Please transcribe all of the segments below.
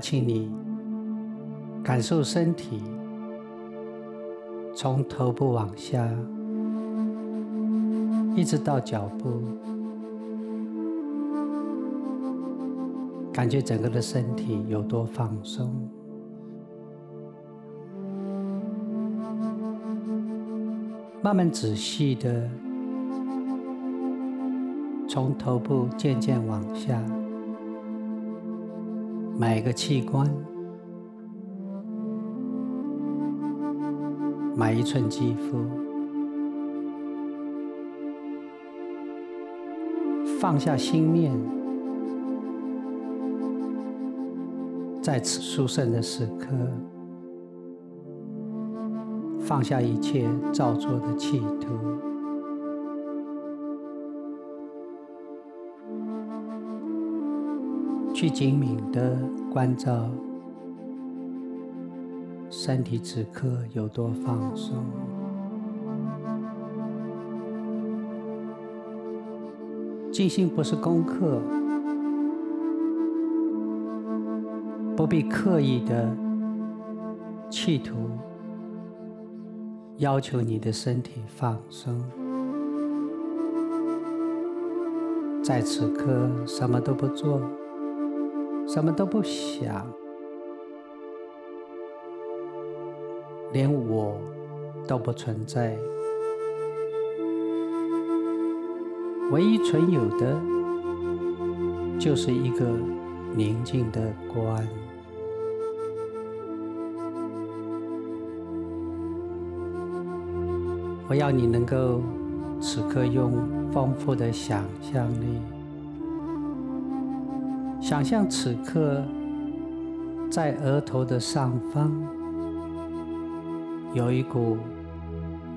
请你感受身体从头部往下，一直到脚部，感觉整个的身体有多放松。慢慢仔细的从头部渐渐往下，每一个器官，每一寸肌肤，放下心念，在此殊胜的时刻。放下一切造作的企图，去精明的关照身体此刻有多放松。静心不是功课，不必刻意的企图。要求你的身体放松，在此刻什么都不做，什么都不想，连我都不存在，唯一存有的就是一个宁静的观。我要你能够此刻用丰富的想象力，想象此刻在额头的上方有一股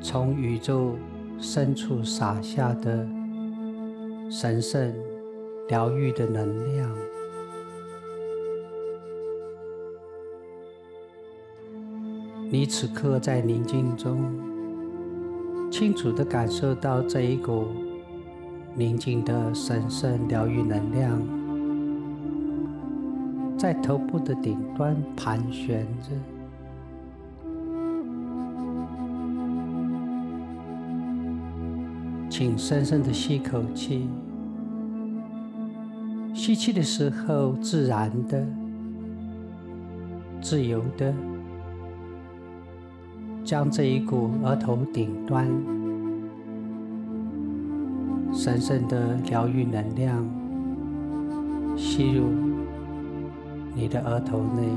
从宇宙深处洒下的神圣疗愈的能量。你此刻在宁静中。清楚的感受到这一股宁静的神圣疗愈能量，在头部的顶端盘旋着。请深深的吸口气，吸气的时候自然的、自由的。将这一股额头顶端神圣的疗愈能量吸入你的额头内，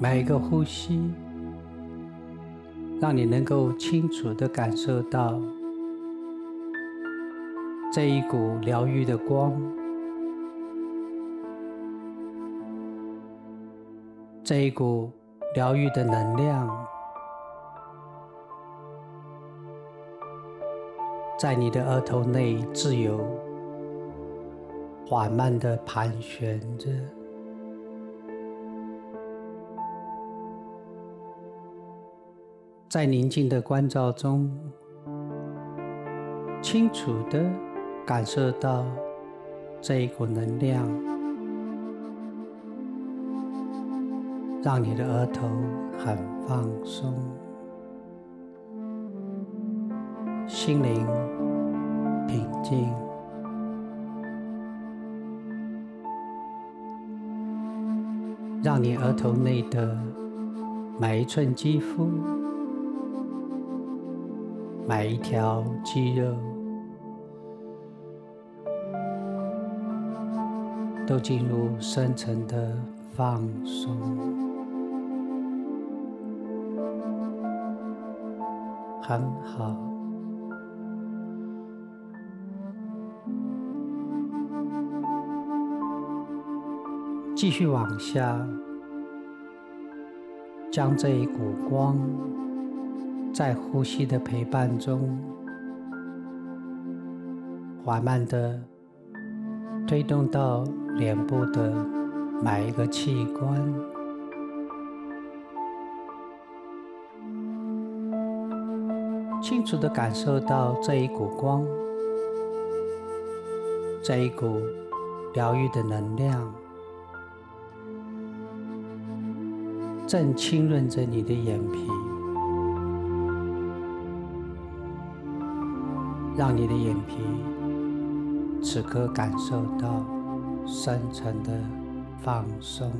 每一个呼吸，让你能够清楚的感受到这一股疗愈的光。这一股疗愈的能量，在你的额头内自由、缓慢的盘旋着，在宁静的关照中，清楚的感受到这一股能量。让你的额头很放松，心灵静，让你额头内的每一寸肌肤、每一条肌肉都进入深层的放松。很好，继续往下，将这一股光，在呼吸的陪伴中，缓慢的推动到脸部的每一个器官。清楚的感受到这一股光，这一股疗愈的能量，正浸润着你的眼皮，让你的眼皮此刻感受到深层的放松。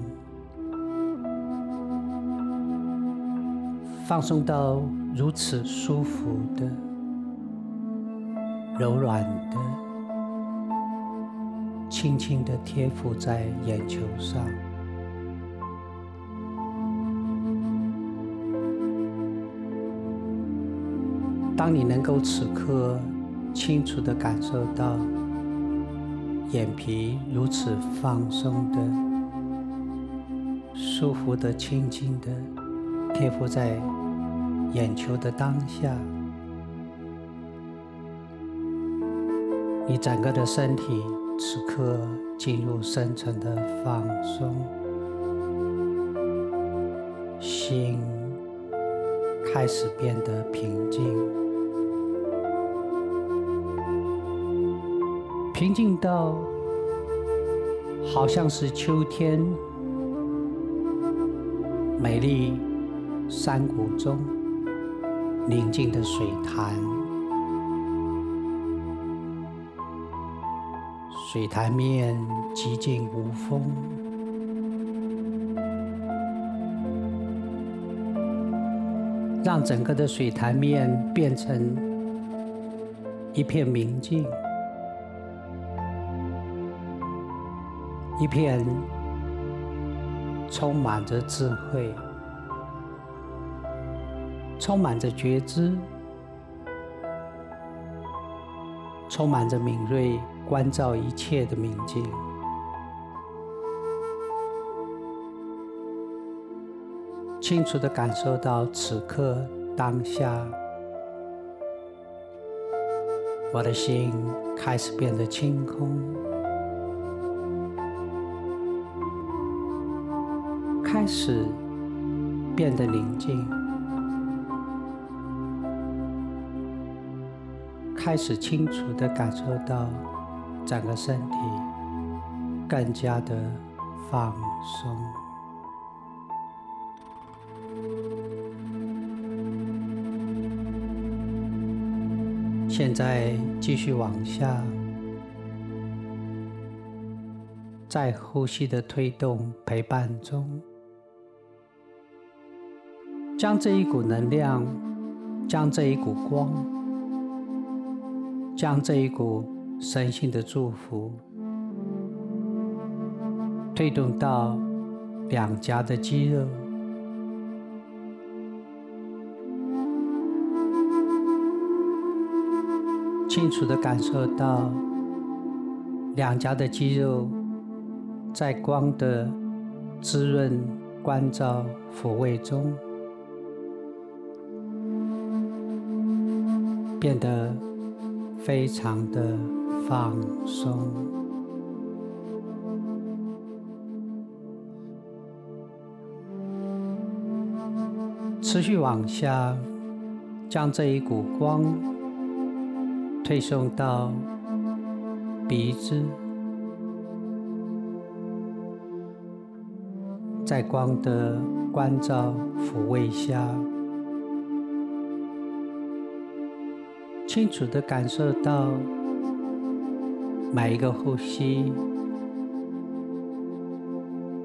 放松到如此舒服的、柔软的、轻轻的贴附在眼球上。当你能够此刻清楚的感受到眼皮如此放松的、舒服的、轻轻的贴附在。眼球的当下，你整个的身体此刻进入深层的放松，心开始变得平静，平静到好像是秋天美丽山谷中。宁静的水潭，水潭面寂静无风，让整个的水潭面变成一片明镜，一片充满着智慧。充满着觉知，充满着敏锐关照一切的明镜，清楚的感受到此刻当下，我的心开始变得清空，开始变得宁静。开始清楚的感受到整个身体更加的放松。现在继续往下，在呼吸的推动陪伴中，将这一股能量，将这一股光。将这一股神性的祝福推动到两颊的肌肉，清楚的感受到两颊的肌肉在光的滋润、关照、抚慰中变得。非常的放松，持续往下，将这一股光推送到鼻子，在光的关照抚慰下。清楚的感受到每一个呼吸，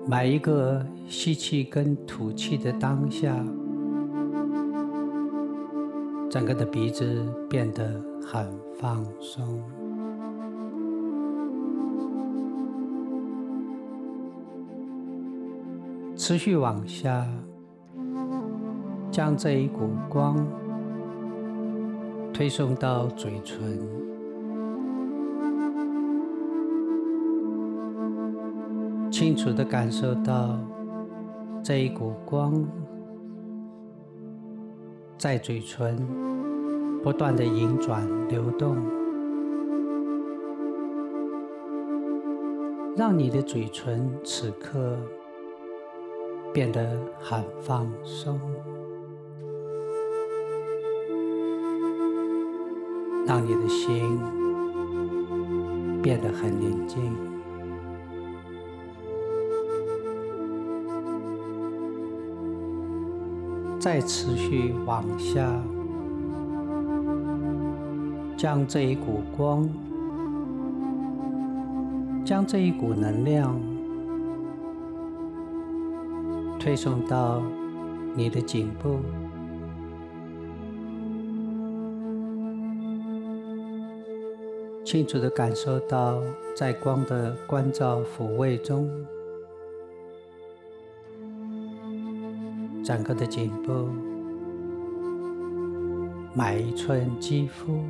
每一个吸气跟吐气的当下，整个的鼻子变得很放松。持续往下，将这一股光。推送到嘴唇，清楚的感受到这一股光在嘴唇不断的盈转流动，让你的嘴唇此刻变得很放松。让你的心变得很宁静。再持续往下，将这一股光，将这一股能量推送到你的颈部。清楚地感受到，在光的关照抚慰中，整个的颈部、每一寸肌肤、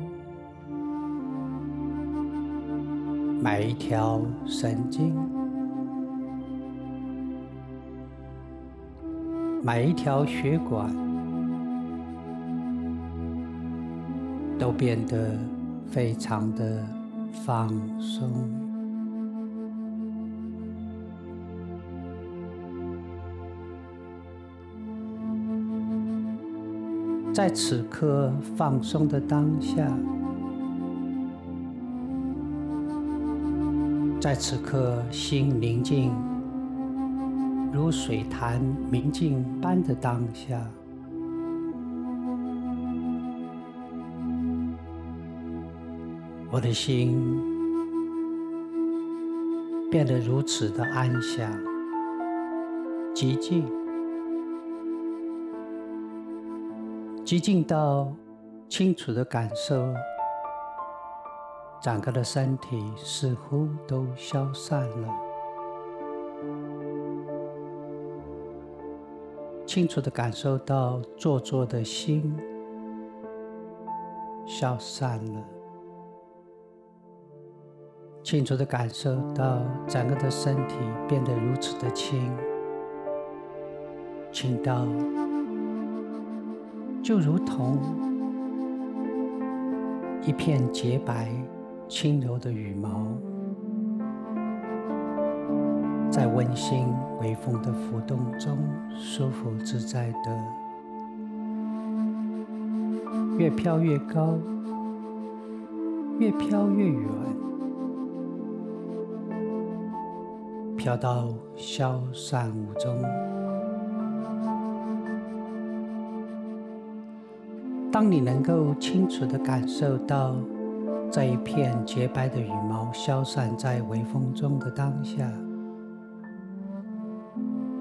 每一条神经、每一条血管，都变得。非常的放松，在此刻放松的当下，在此刻心宁静如水潭明镜般的当下。我的心变得如此的安详、寂静，寂静到清楚的感受，整个的身体似乎都消散了，清楚的感受到做作的心消散了。清楚的感受到整个的身体变得如此的轻，轻到就如同一片洁白轻柔的羽毛，在温馨微风的浮动中舒服自在的，越飘越高，越飘越远。飘到消散无踪。当你能够清楚的感受到这一片洁白的羽毛消散在微风中的当下，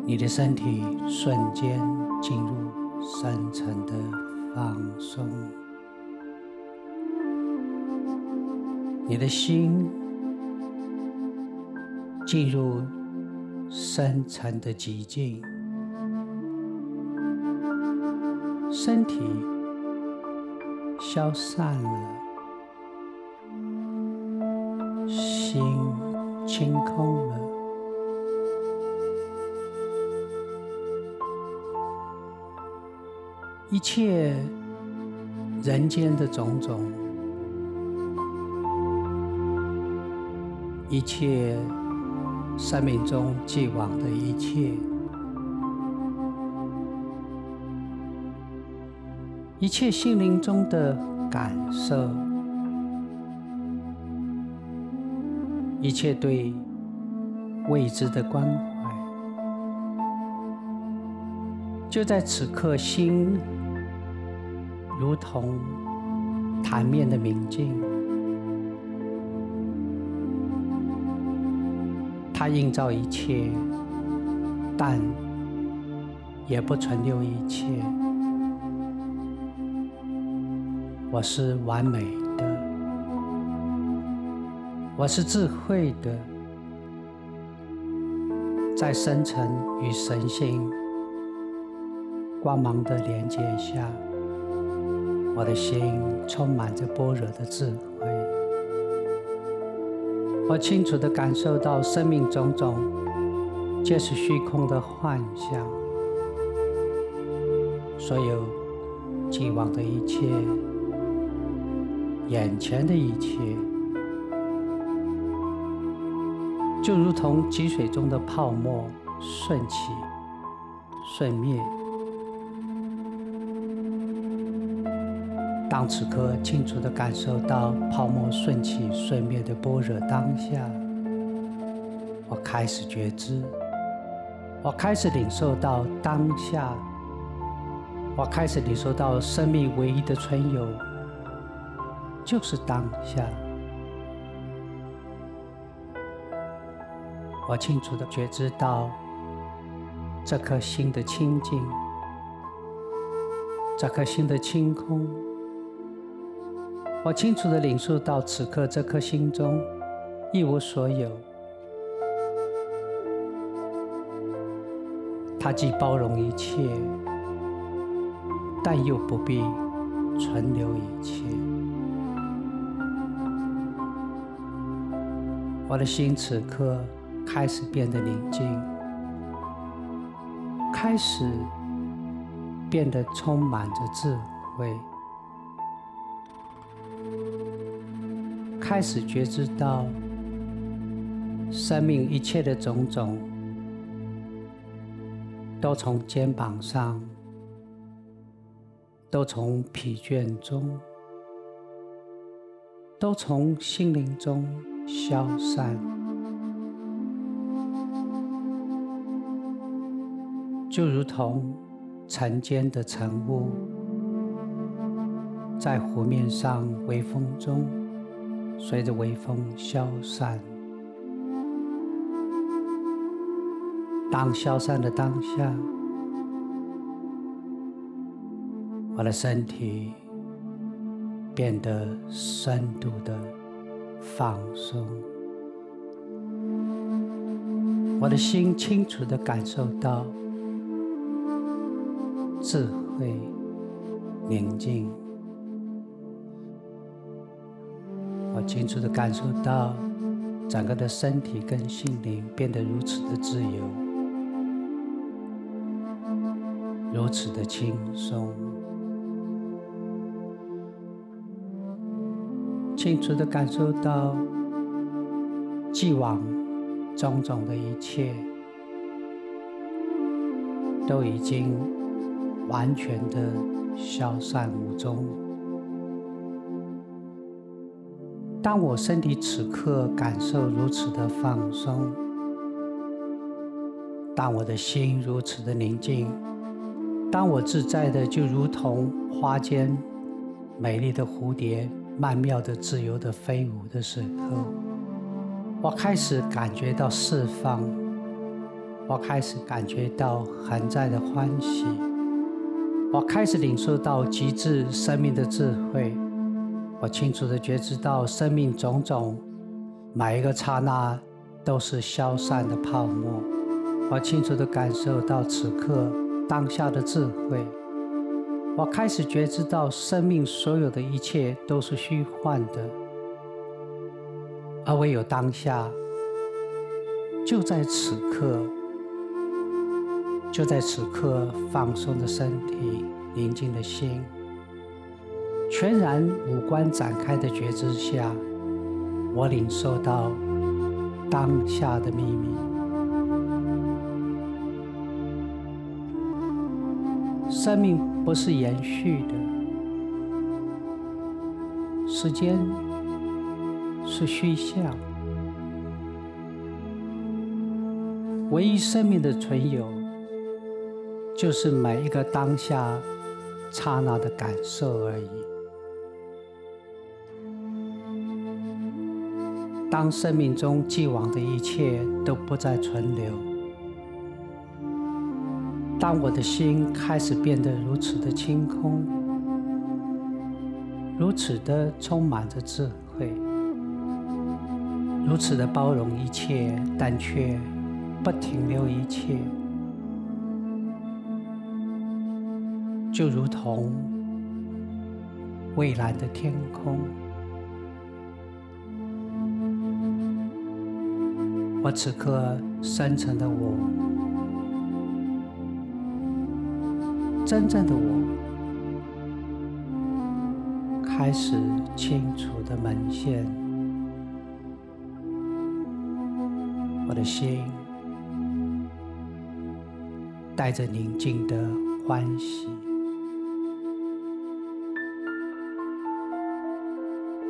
你的身体瞬间进入深层的放松，你的心。进入深沉的寂静，身体消散了，心清空了，一切人间的种种，一切。生命中既往的一切，一切心灵中的感受，一切对未知的关怀，就在此刻，心如同潭面的明镜。它映照一切，但也不存留一切。我是完美的，我是智慧的，在深层与神性光芒的连接下，我的心充满着般若的智慧。我清楚地感受到，生命种种皆是虚空的幻象，所有既往的一切，眼前的一切，就如同积水中的泡沫，瞬起瞬灭。当此刻清楚地感受到泡沫顺起顺灭的般若当下，我开始觉知，我开始领受到当下，我开始领受到生命唯一的存有就是当下。我清楚地觉知到这颗心的清净，这颗心的清空。我清楚地领受到此刻这颗心中一无所有，它既包容一切，但又不必存留一切。我的心此刻。开始变得宁静，开始变得充满着智慧，开始觉知到生命一切的种种，都从肩膀上，都从疲倦中，都从心灵中消散。就如同晨间的晨雾，在湖面上微风中，随着微风消散。当消散的当下，我的身体变得深度的放松，我的心清楚的感受到。智慧宁静，清楚的感受到整个的身体跟心灵变得如此的自由，如此的轻松，清楚的感受到既往种种的一切都已经。完全的消散无踪。当我身体此刻感受如此的放松，当我的心如此的宁静，当我自在的就如同花间美丽的蝴蝶，曼妙的、自由的飞舞的时候，我开始感觉到释放，我开始感觉到恒在的欢喜。我开始领受到极致生命的智慧，我清楚的觉知到生命种种每一个刹那都是消散的泡沫。我清楚的感受到此刻当下的智慧。我开始觉知到生命所有的一切都是虚幻的，而唯有当下，就在此刻。就在此刻，放松的身体，宁静的心，全然五官展开的觉知下，我领受到当下的秘密。生命不是延续的，时间是虚像，唯一生命的存有。就是每一个当下刹那的感受而已。当生命中既往的一切都不再存留，当我的心开始变得如此的清空，如此的充满着智慧，如此的包容一切，但却不停留一切。就如同蔚蓝的天空，我此刻深层的我，真正的我，开始清楚的门现，我的心带着宁静的欢喜。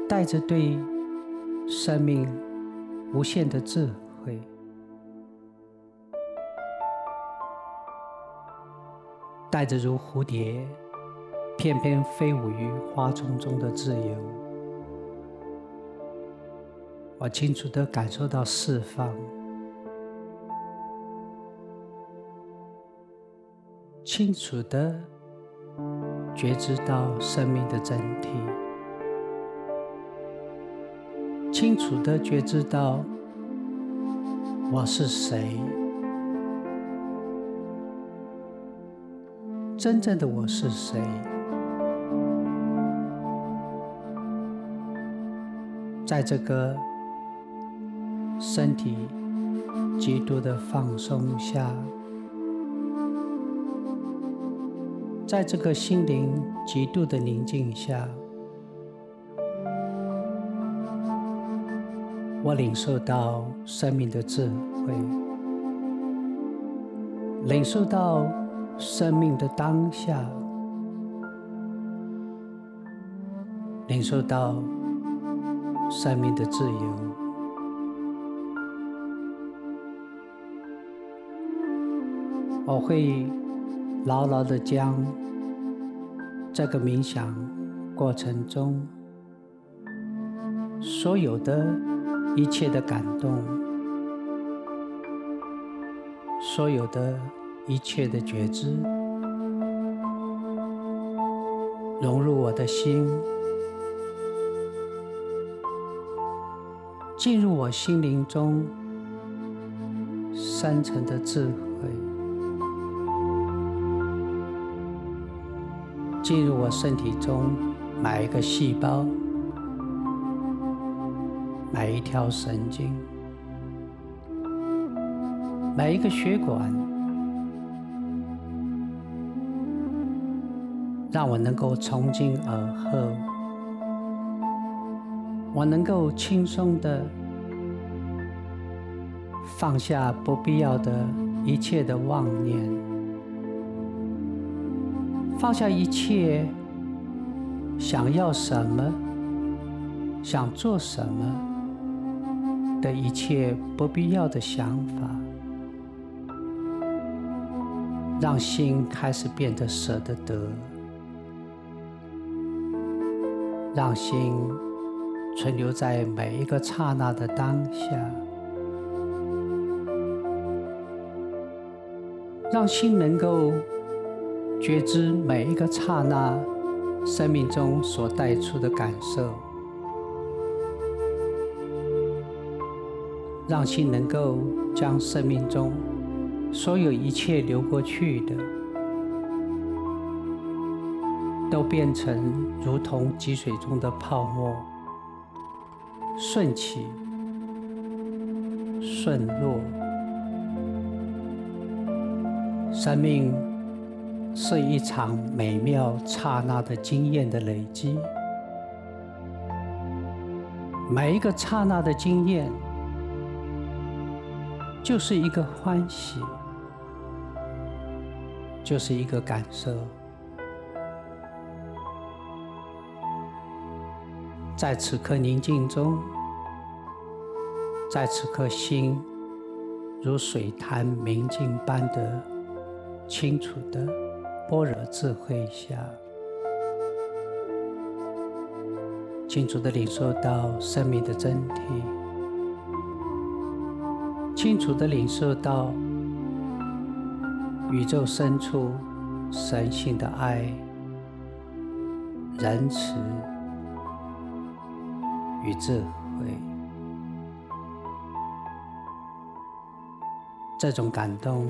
带着对生命无限的智会，带着如蝴蝶翩翩飞舞于花丛中的自由，我清楚地感受到释放。清楚地觉知到生命的整体，清楚地觉知到我是谁，真正的我是谁，在这个身体极度的放松下。在这个心灵极度的宁静下，我领受到生命的智慧，领受到生命的当下，领受到生命的自由。我会。牢牢的将这个冥想过程中所有的一切的感动，所有的一切的觉知，融入我的心，进入我心灵中深层的智慧。进入我身体中每一个细胞，每一条神经，每一个血管，让我能够从今而后，我能够轻松的放下不必要的一切的妄念。放下一切想要什么、想做什么。的一切不必要的想法，让心开始变得舍得得，让心存留在每一个刹那的当下，让心能够。觉知每一个刹那，生命中所带出的感受，让心能够将生命中所有一切流过去的，都变成如同积水中的泡沫，顺起，顺落，生命。是一场美妙刹那的经验的累积，每一个刹那的经验，就是一个欢喜，就是一个感受。在此刻宁静中，在此刻心如水潭明镜般的清楚的。般若智慧下，清楚的领受到生命的真谛，清楚地领受到宇宙深处神性的爱、仁慈与智慧，这种感动。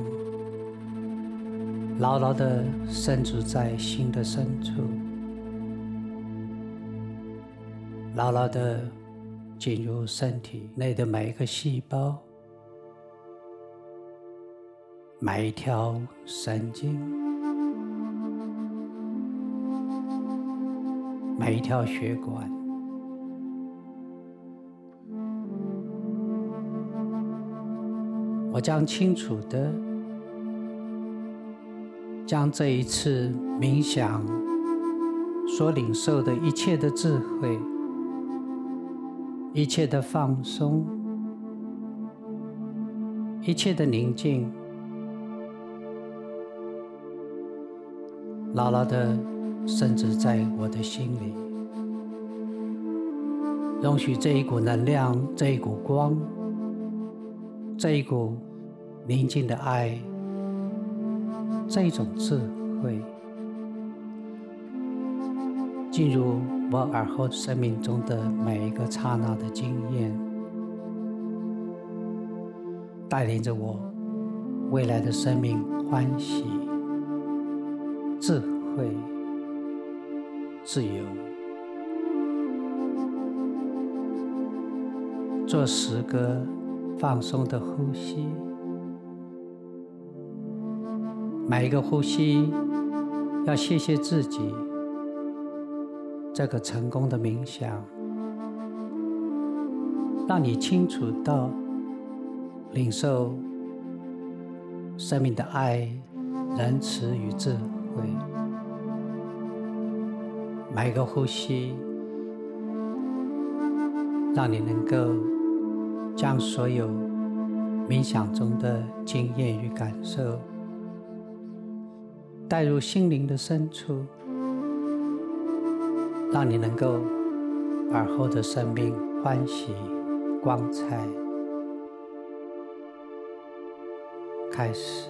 牢牢地深植在心的深处，牢牢地进入身体内的每一个细胞、每一条神经、每一条血管。我将清楚的。将这一次冥想所领受的一切的智慧，一切的放松，一切的宁静，牢牢的深植在我的心里。容许这一股能量，这一股光，这一股宁静的爱，这种智慧，进入。我尔后生命中的每一个刹那的经验，带领着我未来的生命欢喜、智慧、自由。做十个放松的呼吸，每一个呼吸要谢谢自己。这个成功的冥想，让你清楚到领受生命的爱、仁慈与智慧慧。每个呼吸，让你能够将所有冥想中的经验与感受带入心灵的深处。让你能够而后的生命欢喜光彩开始。